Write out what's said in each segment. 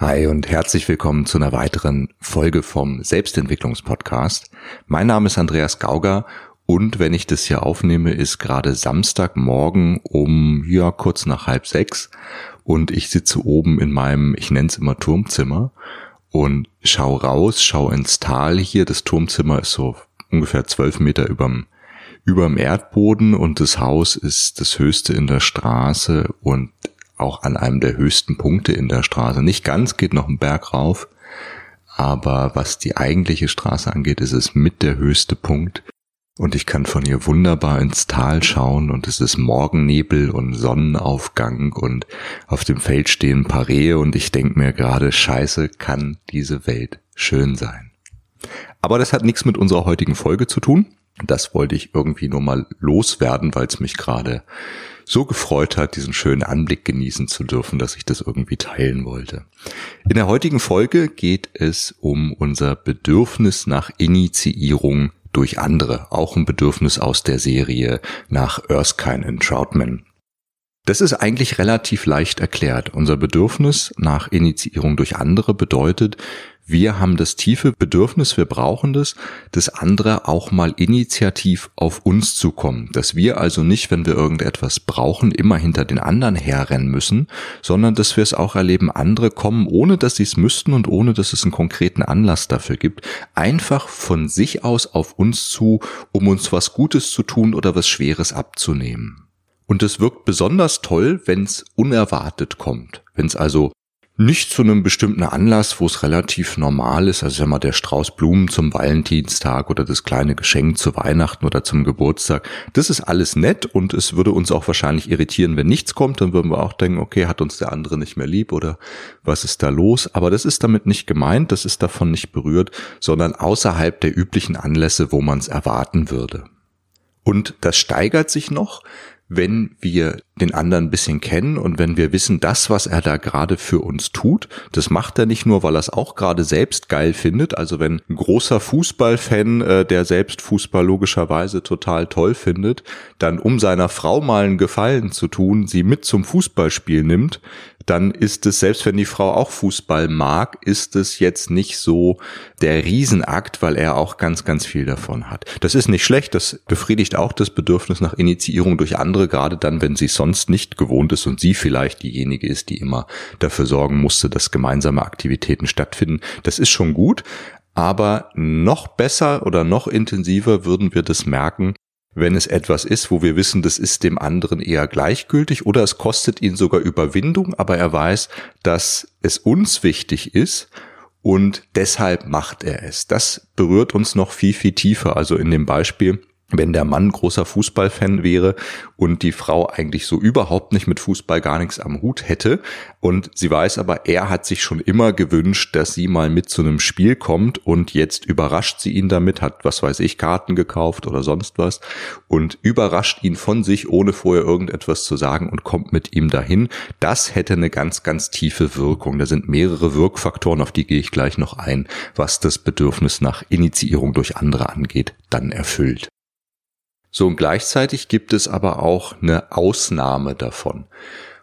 Hi und herzlich willkommen zu einer weiteren Folge vom Selbstentwicklungspodcast. Mein Name ist Andreas Gauger und wenn ich das hier aufnehme, ist gerade Samstagmorgen um ja kurz nach halb sechs und ich sitze oben in meinem, ich nenne es immer Turmzimmer und schau raus, schau ins Tal hier. Das Turmzimmer ist so ungefähr zwölf Meter überm überm Erdboden und das Haus ist das höchste in der Straße und auch an einem der höchsten Punkte in der Straße. Nicht ganz, geht noch ein Berg rauf, aber was die eigentliche Straße angeht, ist es mit der höchste Punkt. Und ich kann von hier wunderbar ins Tal schauen und es ist Morgennebel und Sonnenaufgang und auf dem Feld stehen ein paar Rehe und ich denke mir gerade, scheiße, kann diese Welt schön sein. Aber das hat nichts mit unserer heutigen Folge zu tun. Das wollte ich irgendwie nur mal loswerden, weil es mich gerade so gefreut hat, diesen schönen Anblick genießen zu dürfen, dass ich das irgendwie teilen wollte. In der heutigen Folge geht es um unser Bedürfnis nach Initiierung durch andere, auch ein Bedürfnis aus der Serie nach Erskine und Troutman. Das ist eigentlich relativ leicht erklärt. Unser Bedürfnis nach Initiierung durch andere bedeutet, wir haben das tiefe Bedürfnis, wir brauchen das, dass andere auch mal initiativ auf uns zukommen. Dass wir also nicht, wenn wir irgendetwas brauchen, immer hinter den anderen herrennen müssen, sondern dass wir es auch erleben, andere kommen, ohne dass sie es müssten und ohne dass es einen konkreten Anlass dafür gibt, einfach von sich aus auf uns zu, um uns was Gutes zu tun oder was Schweres abzunehmen. Und es wirkt besonders toll, wenn es unerwartet kommt. Wenn es also nicht zu einem bestimmten Anlass, wo es relativ normal ist, also wenn mal der Strauß Blumen zum Valentinstag oder das kleine Geschenk zu Weihnachten oder zum Geburtstag. Das ist alles nett und es würde uns auch wahrscheinlich irritieren, wenn nichts kommt, dann würden wir auch denken, okay, hat uns der andere nicht mehr lieb oder was ist da los? Aber das ist damit nicht gemeint, das ist davon nicht berührt, sondern außerhalb der üblichen Anlässe, wo man es erwarten würde. Und das steigert sich noch, wenn wir den anderen ein bisschen kennen und wenn wir wissen, das, was er da gerade für uns tut, das macht er nicht nur, weil er es auch gerade selbst geil findet. Also wenn ein großer Fußballfan, äh, der selbst Fußball logischerweise total toll findet, dann um seiner Frau mal einen Gefallen zu tun, sie mit zum Fußballspiel nimmt, dann ist es, selbst wenn die Frau auch Fußball mag, ist es jetzt nicht so der Riesenakt, weil er auch ganz, ganz viel davon hat. Das ist nicht schlecht, das befriedigt auch das Bedürfnis nach Initiierung durch andere, gerade dann, wenn sie sonst nicht gewohnt ist und sie vielleicht diejenige ist, die immer dafür sorgen musste, dass gemeinsame Aktivitäten stattfinden. Das ist schon gut, aber noch besser oder noch intensiver würden wir das merken, wenn es etwas ist, wo wir wissen, das ist dem anderen eher gleichgültig oder es kostet ihn sogar Überwindung, aber er weiß, dass es uns wichtig ist und deshalb macht er es. Das berührt uns noch viel, viel tiefer. Also in dem Beispiel, wenn der Mann großer Fußballfan wäre und die Frau eigentlich so überhaupt nicht mit Fußball gar nichts am Hut hätte und sie weiß aber, er hat sich schon immer gewünscht, dass sie mal mit zu einem Spiel kommt und jetzt überrascht sie ihn damit, hat was weiß ich, Karten gekauft oder sonst was und überrascht ihn von sich, ohne vorher irgendetwas zu sagen und kommt mit ihm dahin. Das hätte eine ganz, ganz tiefe Wirkung. Da sind mehrere Wirkfaktoren, auf die gehe ich gleich noch ein, was das Bedürfnis nach Initiierung durch andere angeht, dann erfüllt. So und gleichzeitig gibt es aber auch eine Ausnahme davon.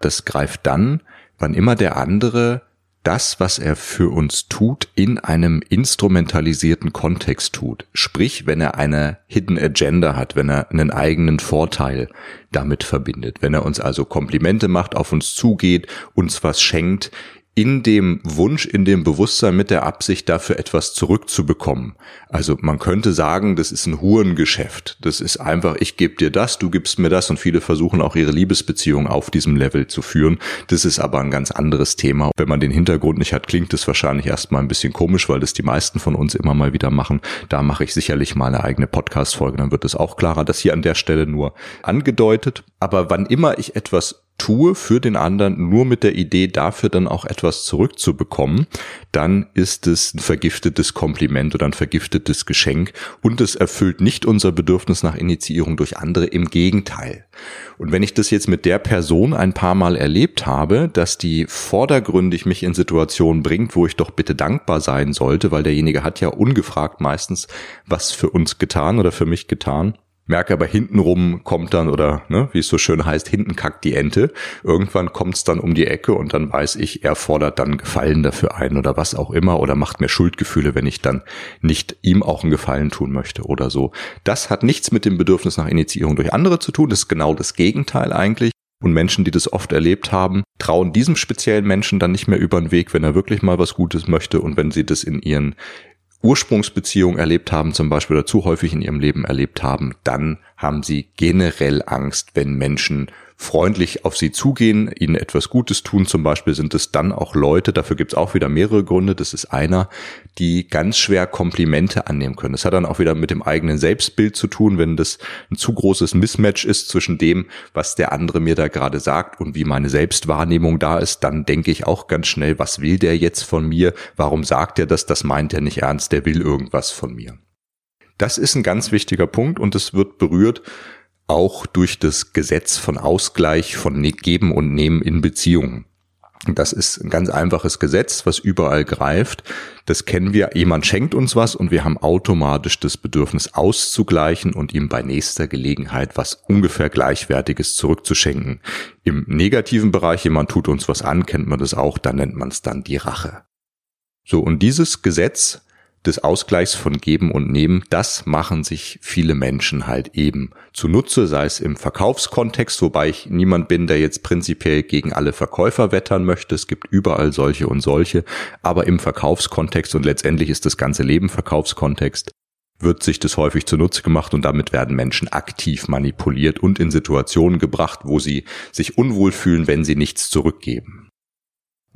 Das greift dann, wann immer der andere das, was er für uns tut, in einem instrumentalisierten Kontext tut. Sprich, wenn er eine Hidden Agenda hat, wenn er einen eigenen Vorteil damit verbindet, wenn er uns also Komplimente macht, auf uns zugeht, uns was schenkt, in dem Wunsch, in dem Bewusstsein mit der Absicht dafür etwas zurückzubekommen. Also man könnte sagen, das ist ein Hurengeschäft. Das ist einfach, ich gebe dir das, du gibst mir das und viele versuchen auch ihre Liebesbeziehung auf diesem Level zu führen. Das ist aber ein ganz anderes Thema. Wenn man den Hintergrund nicht hat, klingt es wahrscheinlich erstmal ein bisschen komisch, weil das die meisten von uns immer mal wieder machen. Da mache ich sicherlich mal eine eigene Podcast-Folge, dann wird es auch klarer. Das hier an der Stelle nur angedeutet. Aber wann immer ich etwas tue für den anderen nur mit der Idee, dafür dann auch etwas zurückzubekommen, dann ist es ein vergiftetes Kompliment oder ein vergiftetes Geschenk und es erfüllt nicht unser Bedürfnis nach Initiierung durch andere, im Gegenteil. Und wenn ich das jetzt mit der Person ein paar Mal erlebt habe, dass die vordergründig mich in Situationen bringt, wo ich doch bitte dankbar sein sollte, weil derjenige hat ja ungefragt meistens was für uns getan oder für mich getan, merke aber hintenrum kommt dann oder ne, wie es so schön heißt, hinten kackt die Ente. Irgendwann kommt es dann um die Ecke und dann weiß ich, er fordert dann Gefallen dafür ein oder was auch immer oder macht mir Schuldgefühle, wenn ich dann nicht ihm auch einen Gefallen tun möchte oder so. Das hat nichts mit dem Bedürfnis nach Initiierung durch andere zu tun. Das ist genau das Gegenteil eigentlich. Und Menschen, die das oft erlebt haben, trauen diesem speziellen Menschen dann nicht mehr über den Weg, wenn er wirklich mal was Gutes möchte und wenn sie das in ihren Ursprungsbeziehungen erlebt haben, zum Beispiel oder zu häufig in ihrem Leben erlebt haben, dann haben sie generell Angst, wenn Menschen freundlich auf sie zugehen, ihnen etwas Gutes tun. Zum Beispiel sind es dann auch Leute, dafür gibt es auch wieder mehrere Gründe, das ist einer, die ganz schwer Komplimente annehmen können. Das hat dann auch wieder mit dem eigenen Selbstbild zu tun, wenn das ein zu großes Mismatch ist zwischen dem, was der andere mir da gerade sagt und wie meine Selbstwahrnehmung da ist, dann denke ich auch ganz schnell, was will der jetzt von mir? Warum sagt er das? Das meint er nicht ernst, der will irgendwas von mir. Das ist ein ganz wichtiger Punkt und es wird berührt auch durch das Gesetz von Ausgleich von ne-, Geben und Nehmen in Beziehungen. Das ist ein ganz einfaches Gesetz, was überall greift. Das kennen wir. Jemand schenkt uns was und wir haben automatisch das Bedürfnis auszugleichen und ihm bei nächster Gelegenheit was ungefähr gleichwertiges zurückzuschenken. Im negativen Bereich, jemand tut uns was an, kennt man das auch, da nennt man es dann die Rache. So, und dieses Gesetz des Ausgleichs von Geben und Nehmen, das machen sich viele Menschen halt eben zunutze, sei es im Verkaufskontext, wobei ich niemand bin, der jetzt prinzipiell gegen alle Verkäufer wettern möchte. Es gibt überall solche und solche, aber im Verkaufskontext und letztendlich ist das ganze Leben Verkaufskontext, wird sich das häufig zunutze gemacht und damit werden Menschen aktiv manipuliert und in Situationen gebracht, wo sie sich unwohl fühlen, wenn sie nichts zurückgeben.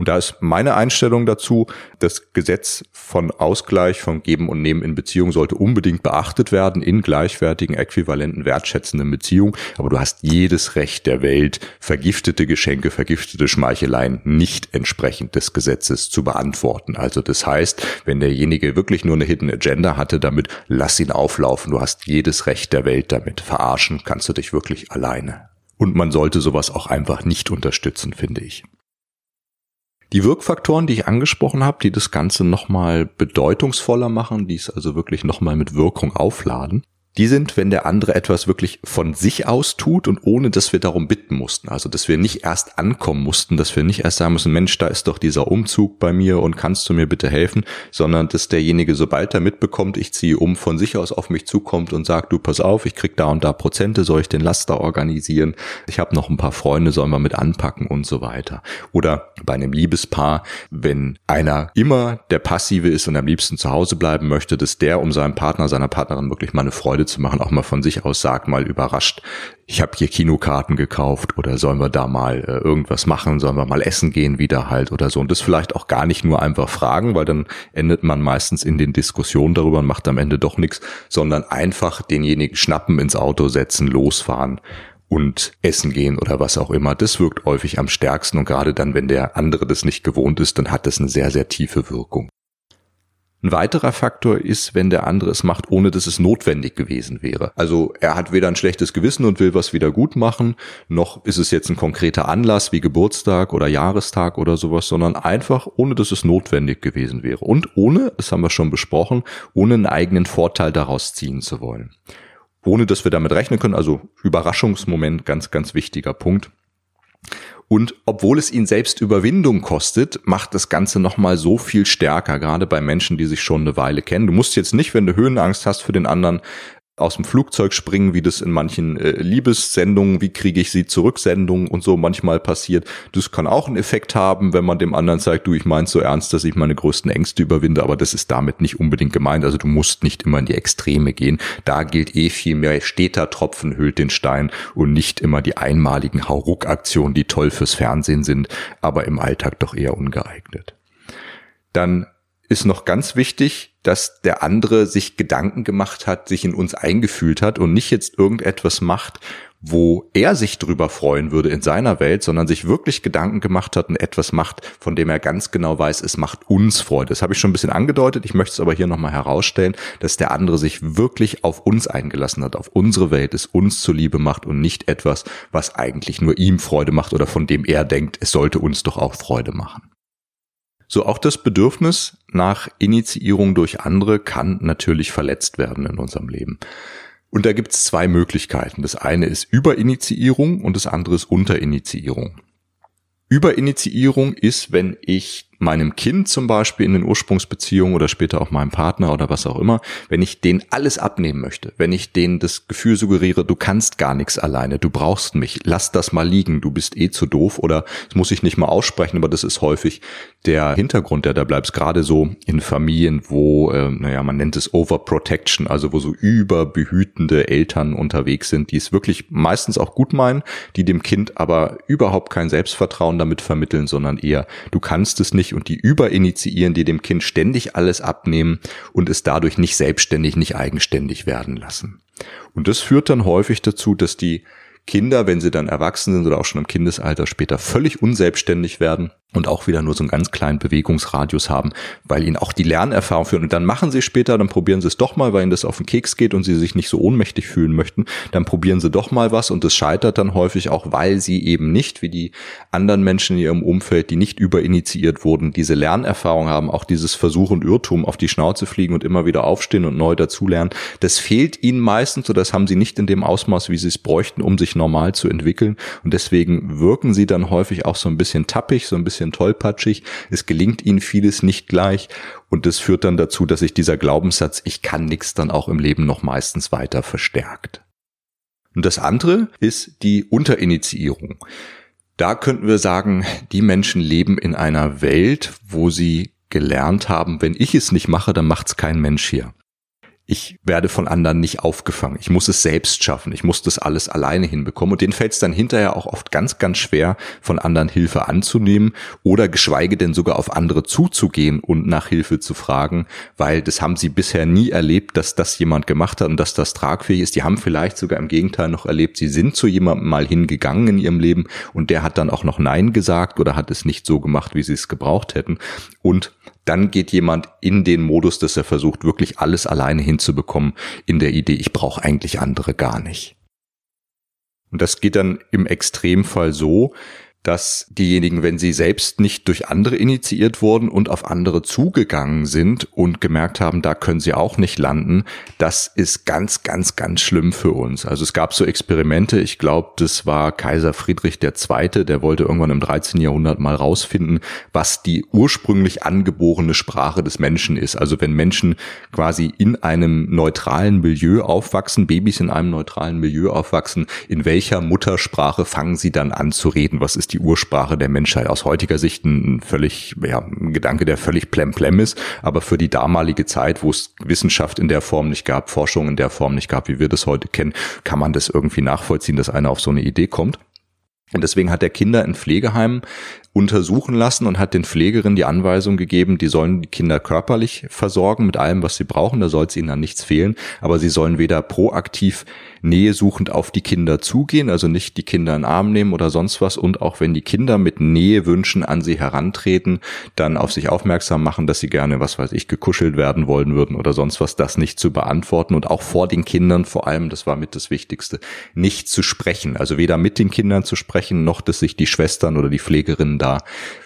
Und da ist meine Einstellung dazu, das Gesetz von Ausgleich, von Geben und Nehmen in Beziehung sollte unbedingt beachtet werden in gleichwertigen, äquivalenten, wertschätzenden Beziehungen. Aber du hast jedes Recht der Welt, vergiftete Geschenke, vergiftete Schmeicheleien nicht entsprechend des Gesetzes zu beantworten. Also das heißt, wenn derjenige wirklich nur eine Hidden Agenda hatte damit, lass ihn auflaufen. Du hast jedes Recht der Welt damit. Verarschen kannst du dich wirklich alleine. Und man sollte sowas auch einfach nicht unterstützen, finde ich. Die Wirkfaktoren, die ich angesprochen habe, die das Ganze nochmal bedeutungsvoller machen, die es also wirklich nochmal mit Wirkung aufladen, die sind, wenn der andere etwas wirklich von sich aus tut und ohne, dass wir darum bitten mussten. Also, dass wir nicht erst ankommen mussten, dass wir nicht erst sagen müssen, Mensch, da ist doch dieser Umzug bei mir und kannst du mir bitte helfen, sondern dass derjenige, sobald er mitbekommt, ich ziehe um, von sich aus auf mich zukommt und sagt, du pass auf, ich krieg da und da Prozente, soll ich den Laster organisieren? Ich habe noch ein paar Freunde, sollen wir mit anpacken und so weiter. Oder bei einem Liebespaar, wenn einer immer der Passive ist und am liebsten zu Hause bleiben möchte, dass der um seinen Partner, seiner Partnerin wirklich mal eine Freude Freude zu machen, auch mal von sich aus sagt, mal überrascht, ich habe hier Kinokarten gekauft oder sollen wir da mal äh, irgendwas machen, sollen wir mal essen gehen wieder halt oder so. Und das vielleicht auch gar nicht nur einfach fragen, weil dann endet man meistens in den Diskussionen darüber und macht am Ende doch nichts, sondern einfach denjenigen schnappen, ins Auto setzen, losfahren und essen gehen oder was auch immer. Das wirkt häufig am stärksten und gerade dann, wenn der andere das nicht gewohnt ist, dann hat das eine sehr, sehr tiefe Wirkung. Ein weiterer Faktor ist, wenn der andere es macht, ohne dass es notwendig gewesen wäre. Also er hat weder ein schlechtes Gewissen und will was wieder gut machen, noch ist es jetzt ein konkreter Anlass wie Geburtstag oder Jahrestag oder sowas, sondern einfach, ohne dass es notwendig gewesen wäre. Und ohne, das haben wir schon besprochen, ohne einen eigenen Vorteil daraus ziehen zu wollen. Ohne dass wir damit rechnen können, also Überraschungsmoment, ganz, ganz wichtiger Punkt. Und obwohl es ihn selbst Überwindung kostet, macht das Ganze nochmal so viel stärker, gerade bei Menschen, die sich schon eine Weile kennen. Du musst jetzt nicht, wenn du Höhenangst hast für den anderen, aus dem Flugzeug springen, wie das in manchen äh, Liebessendungen, wie kriege ich sie zurück, Sendungen und so manchmal passiert. Das kann auch einen Effekt haben, wenn man dem anderen sagt, du, ich mein's so ernst, dass ich meine größten Ängste überwinde, aber das ist damit nicht unbedingt gemeint. Also du musst nicht immer in die Extreme gehen. Da gilt eh viel mehr, steter Tropfen hüllt den Stein und nicht immer die einmaligen Hauruck-Aktionen, die toll fürs Fernsehen sind, aber im Alltag doch eher ungeeignet. Dann ist noch ganz wichtig, dass der andere sich Gedanken gemacht hat, sich in uns eingefühlt hat und nicht jetzt irgendetwas macht, wo er sich drüber freuen würde in seiner Welt, sondern sich wirklich Gedanken gemacht hat und etwas macht, von dem er ganz genau weiß, es macht uns Freude. Das habe ich schon ein bisschen angedeutet. Ich möchte es aber hier nochmal herausstellen, dass der andere sich wirklich auf uns eingelassen hat, auf unsere Welt, es uns zuliebe macht und nicht etwas, was eigentlich nur ihm Freude macht oder von dem er denkt, es sollte uns doch auch Freude machen. So auch das Bedürfnis nach Initiierung durch andere kann natürlich verletzt werden in unserem Leben. Und da gibt es zwei Möglichkeiten. Das eine ist Überinitiierung und das andere ist Unterinitiierung. Überinitiierung ist, wenn ich meinem Kind zum Beispiel in den Ursprungsbeziehungen oder später auch meinem Partner oder was auch immer, wenn ich den alles abnehmen möchte, wenn ich denen das Gefühl suggeriere, du kannst gar nichts alleine, du brauchst mich, lass das mal liegen, du bist eh zu doof oder das muss ich nicht mal aussprechen, aber das ist häufig der Hintergrund, der da bleibt, gerade so in Familien, wo, äh, naja, man nennt es Overprotection, also wo so überbehütende Eltern unterwegs sind, die es wirklich meistens auch gut meinen, die dem Kind aber überhaupt kein Selbstvertrauen damit vermitteln, sondern eher, du kannst es nicht und die überinitiieren, die dem Kind ständig alles abnehmen und es dadurch nicht selbstständig, nicht eigenständig werden lassen. Und das führt dann häufig dazu, dass die Kinder, wenn sie dann erwachsen sind oder auch schon im Kindesalter später völlig unselbstständig werden und auch wieder nur so einen ganz kleinen Bewegungsradius haben, weil ihnen auch die Lernerfahrung führen. Und dann machen sie später, dann probieren sie es doch mal, weil ihnen das auf den Keks geht und sie sich nicht so ohnmächtig fühlen möchten. Dann probieren sie doch mal was und es scheitert dann häufig auch, weil sie eben nicht, wie die anderen Menschen in ihrem Umfeld, die nicht überinitiiert wurden, diese Lernerfahrung haben, auch dieses Versuch und Irrtum auf die Schnauze fliegen und immer wieder aufstehen und neu dazulernen. Das fehlt ihnen meistens oder das haben sie nicht in dem Ausmaß, wie sie es bräuchten, um sich normal zu entwickeln. Und deswegen wirken sie dann häufig auch so ein bisschen tappig, so ein bisschen bisschen tollpatschig, es gelingt ihnen vieles nicht gleich und das führt dann dazu, dass sich dieser Glaubenssatz, ich kann nichts, dann auch im Leben noch meistens weiter verstärkt. Und das andere ist die Unterinitiierung. Da könnten wir sagen, die Menschen leben in einer Welt, wo sie gelernt haben, wenn ich es nicht mache, dann macht es kein Mensch hier ich werde von anderen nicht aufgefangen. Ich muss es selbst schaffen. Ich muss das alles alleine hinbekommen. Und denen fällt es dann hinterher auch oft ganz, ganz schwer, von anderen Hilfe anzunehmen oder geschweige denn sogar auf andere zuzugehen und nach Hilfe zu fragen, weil das haben sie bisher nie erlebt, dass das jemand gemacht hat und dass das tragfähig ist. Die haben vielleicht sogar im Gegenteil noch erlebt, sie sind zu jemandem mal hingegangen in ihrem Leben und der hat dann auch noch Nein gesagt oder hat es nicht so gemacht, wie sie es gebraucht hätten. Und dann geht jemand in den Modus, dass er versucht, wirklich alles alleine hinzubekommen, in der Idee, ich brauche eigentlich andere gar nicht. Und das geht dann im Extremfall so, dass diejenigen, wenn sie selbst nicht durch andere initiiert wurden und auf andere zugegangen sind und gemerkt haben, da können sie auch nicht landen, das ist ganz, ganz, ganz schlimm für uns. Also es gab so Experimente, ich glaube, das war Kaiser Friedrich II., der wollte irgendwann im 13. Jahrhundert mal rausfinden, was die ursprünglich angeborene Sprache des Menschen ist. Also wenn Menschen quasi in einem neutralen Milieu aufwachsen, Babys in einem neutralen Milieu aufwachsen, in welcher Muttersprache fangen sie dann an zu reden? Was ist die Ursprache der Menschheit. Aus heutiger Sicht ein völlig, ja, ein Gedanke, der völlig plemplem ist, aber für die damalige Zeit, wo es Wissenschaft in der Form nicht gab, Forschung in der Form nicht gab, wie wir das heute kennen, kann man das irgendwie nachvollziehen, dass einer auf so eine Idee kommt. Und deswegen hat er Kinder in Pflegeheimen untersuchen lassen und hat den Pflegerinnen die Anweisung gegeben, die sollen die Kinder körperlich versorgen mit allem, was sie brauchen, da soll es ihnen dann nichts fehlen, aber sie sollen weder proaktiv nähesuchend auf die Kinder zugehen, also nicht die Kinder in den Arm nehmen oder sonst was. Und auch wenn die Kinder mit Nähewünschen an sie herantreten, dann auf sich aufmerksam machen, dass sie gerne, was weiß ich, gekuschelt werden wollen würden oder sonst was, das nicht zu beantworten. Und auch vor den Kindern vor allem, das war mit das Wichtigste, nicht zu sprechen, also weder mit den Kindern zu sprechen, noch dass sich die Schwestern oder die Pflegerinnen da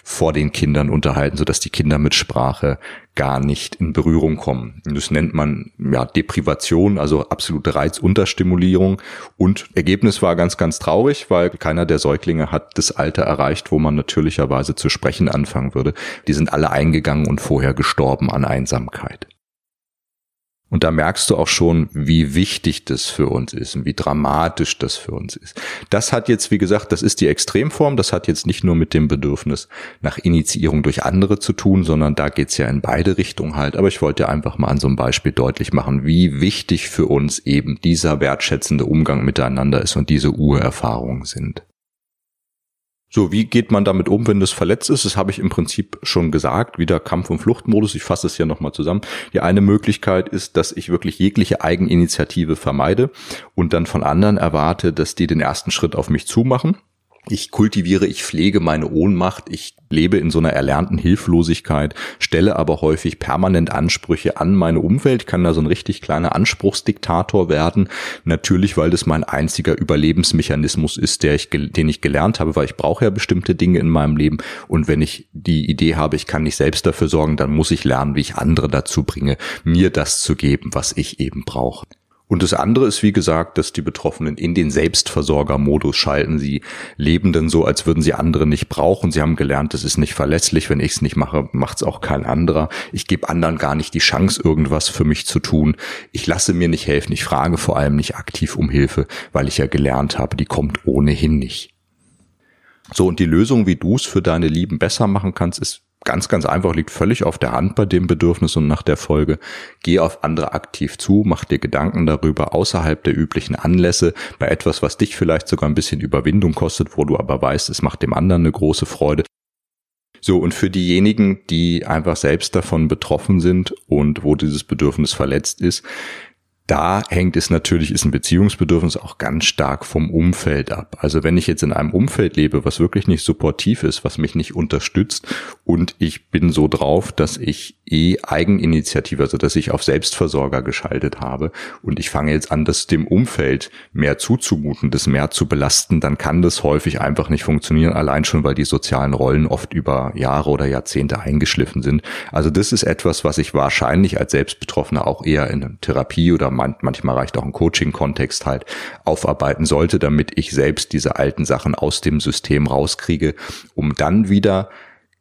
vor den Kindern unterhalten, sodass die Kinder mit Sprache gar nicht in Berührung kommen. Das nennt man ja Deprivation, also absolute Reizunterstimulierung. Und Ergebnis war ganz, ganz traurig, weil keiner der Säuglinge hat das Alter erreicht, wo man natürlicherweise zu sprechen anfangen würde. Die sind alle eingegangen und vorher gestorben an Einsamkeit. Und da merkst du auch schon, wie wichtig das für uns ist und wie dramatisch das für uns ist. Das hat jetzt, wie gesagt, das ist die Extremform, das hat jetzt nicht nur mit dem Bedürfnis nach Initiierung durch andere zu tun, sondern da geht's ja in beide Richtungen halt. Aber ich wollte einfach mal an so einem Beispiel deutlich machen, wie wichtig für uns eben dieser wertschätzende Umgang miteinander ist und diese Urerfahrungen sind. So, wie geht man damit um, wenn das verletzt ist? Das habe ich im Prinzip schon gesagt. Wieder Kampf- und Fluchtmodus. Ich fasse es hier nochmal zusammen. Die eine Möglichkeit ist, dass ich wirklich jegliche Eigeninitiative vermeide und dann von anderen erwarte, dass die den ersten Schritt auf mich zumachen ich kultiviere, ich pflege meine Ohnmacht, ich lebe in so einer erlernten Hilflosigkeit, stelle aber häufig permanent Ansprüche an meine Umwelt, kann da so ein richtig kleiner Anspruchsdiktator werden. Natürlich, weil das mein einziger Überlebensmechanismus ist, der ich, den ich gelernt habe, weil ich brauche ja bestimmte Dinge in meinem Leben. Und wenn ich die Idee habe, ich kann nicht selbst dafür sorgen, dann muss ich lernen, wie ich andere dazu bringe, mir das zu geben, was ich eben brauche. Und das andere ist, wie gesagt, dass die Betroffenen in den Selbstversorgermodus schalten. Sie leben dann so, als würden sie andere nicht brauchen. Sie haben gelernt, es ist nicht verlässlich. Wenn ich es nicht mache, macht es auch kein anderer. Ich gebe anderen gar nicht die Chance, irgendwas für mich zu tun. Ich lasse mir nicht helfen. Ich frage vor allem nicht aktiv um Hilfe, weil ich ja gelernt habe, die kommt ohnehin nicht. So, und die Lösung, wie du es für deine Lieben besser machen kannst, ist ganz, ganz einfach, liegt völlig auf der Hand bei dem Bedürfnis und nach der Folge. Geh auf andere aktiv zu, mach dir Gedanken darüber außerhalb der üblichen Anlässe, bei etwas, was dich vielleicht sogar ein bisschen Überwindung kostet, wo du aber weißt, es macht dem anderen eine große Freude. So, und für diejenigen, die einfach selbst davon betroffen sind und wo dieses Bedürfnis verletzt ist, da hängt es natürlich, ist ein Beziehungsbedürfnis auch ganz stark vom Umfeld ab. Also wenn ich jetzt in einem Umfeld lebe, was wirklich nicht supportiv ist, was mich nicht unterstützt und ich bin so drauf, dass ich eh Eigeninitiative, also dass ich auf Selbstversorger geschaltet habe und ich fange jetzt an, das dem Umfeld mehr zuzumuten, das mehr zu belasten, dann kann das häufig einfach nicht funktionieren, allein schon, weil die sozialen Rollen oft über Jahre oder Jahrzehnte eingeschliffen sind. Also das ist etwas, was ich wahrscheinlich als Selbstbetroffener auch eher in Therapie oder manchmal reicht auch ein Coaching-Kontext halt aufarbeiten sollte, damit ich selbst diese alten Sachen aus dem System rauskriege, um dann wieder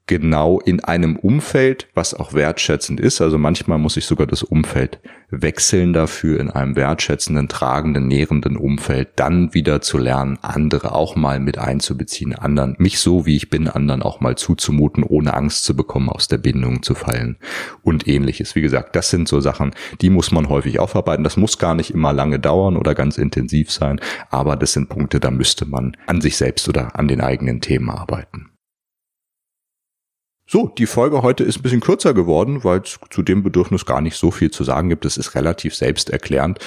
genau in einem Umfeld, was auch wertschätzend ist. Also manchmal muss ich sogar das Umfeld wechseln dafür, in einem wertschätzenden, tragenden, nährenden Umfeld dann wieder zu lernen, andere auch mal mit einzubeziehen, anderen, mich so wie ich bin, anderen auch mal zuzumuten, ohne Angst zu bekommen, aus der Bindung zu fallen und ähnliches. Wie gesagt, das sind so Sachen, die muss man häufig aufarbeiten. Das muss gar nicht immer lange dauern oder ganz intensiv sein, aber das sind Punkte, da müsste man an sich selbst oder an den eigenen Themen arbeiten. So, die Folge heute ist ein bisschen kürzer geworden, weil es zu dem Bedürfnis gar nicht so viel zu sagen gibt. Es ist relativ selbsterklärend.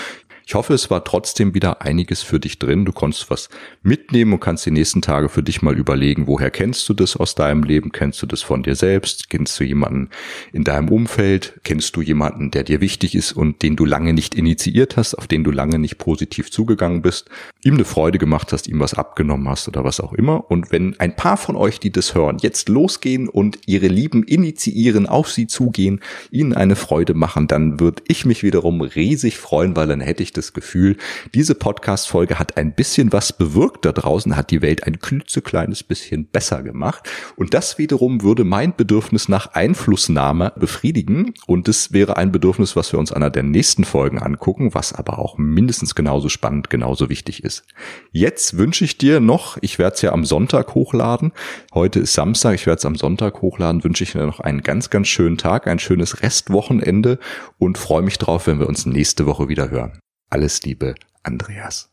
Ich hoffe, es war trotzdem wieder einiges für dich drin. Du konntest was mitnehmen und kannst die nächsten Tage für dich mal überlegen, woher kennst du das aus deinem Leben? Kennst du das von dir selbst? Kennst du jemanden in deinem Umfeld? Kennst du jemanden, der dir wichtig ist und den du lange nicht initiiert hast, auf den du lange nicht positiv zugegangen bist, ihm eine Freude gemacht hast, ihm was abgenommen hast oder was auch immer? Und wenn ein paar von euch, die das hören, jetzt losgehen und ihre Lieben initiieren, auf sie zugehen, ihnen eine Freude machen, dann würde ich mich wiederum riesig freuen, weil dann hätte ich das Gefühl, diese Podcast-Folge hat ein bisschen was bewirkt da draußen, hat die Welt ein klitzekleines bisschen besser gemacht. Und das wiederum würde mein Bedürfnis nach Einflussnahme befriedigen. Und das wäre ein Bedürfnis, was wir uns einer der nächsten Folgen angucken, was aber auch mindestens genauso spannend, genauso wichtig ist. Jetzt wünsche ich dir noch, ich werde es ja am Sonntag hochladen. Heute ist Samstag, ich werde es am Sonntag hochladen, wünsche ich dir noch einen ganz, ganz schönen Tag, ein schönes Restwochenende und freue mich drauf, wenn wir uns nächste Woche wieder hören. Alles Liebe, Andreas.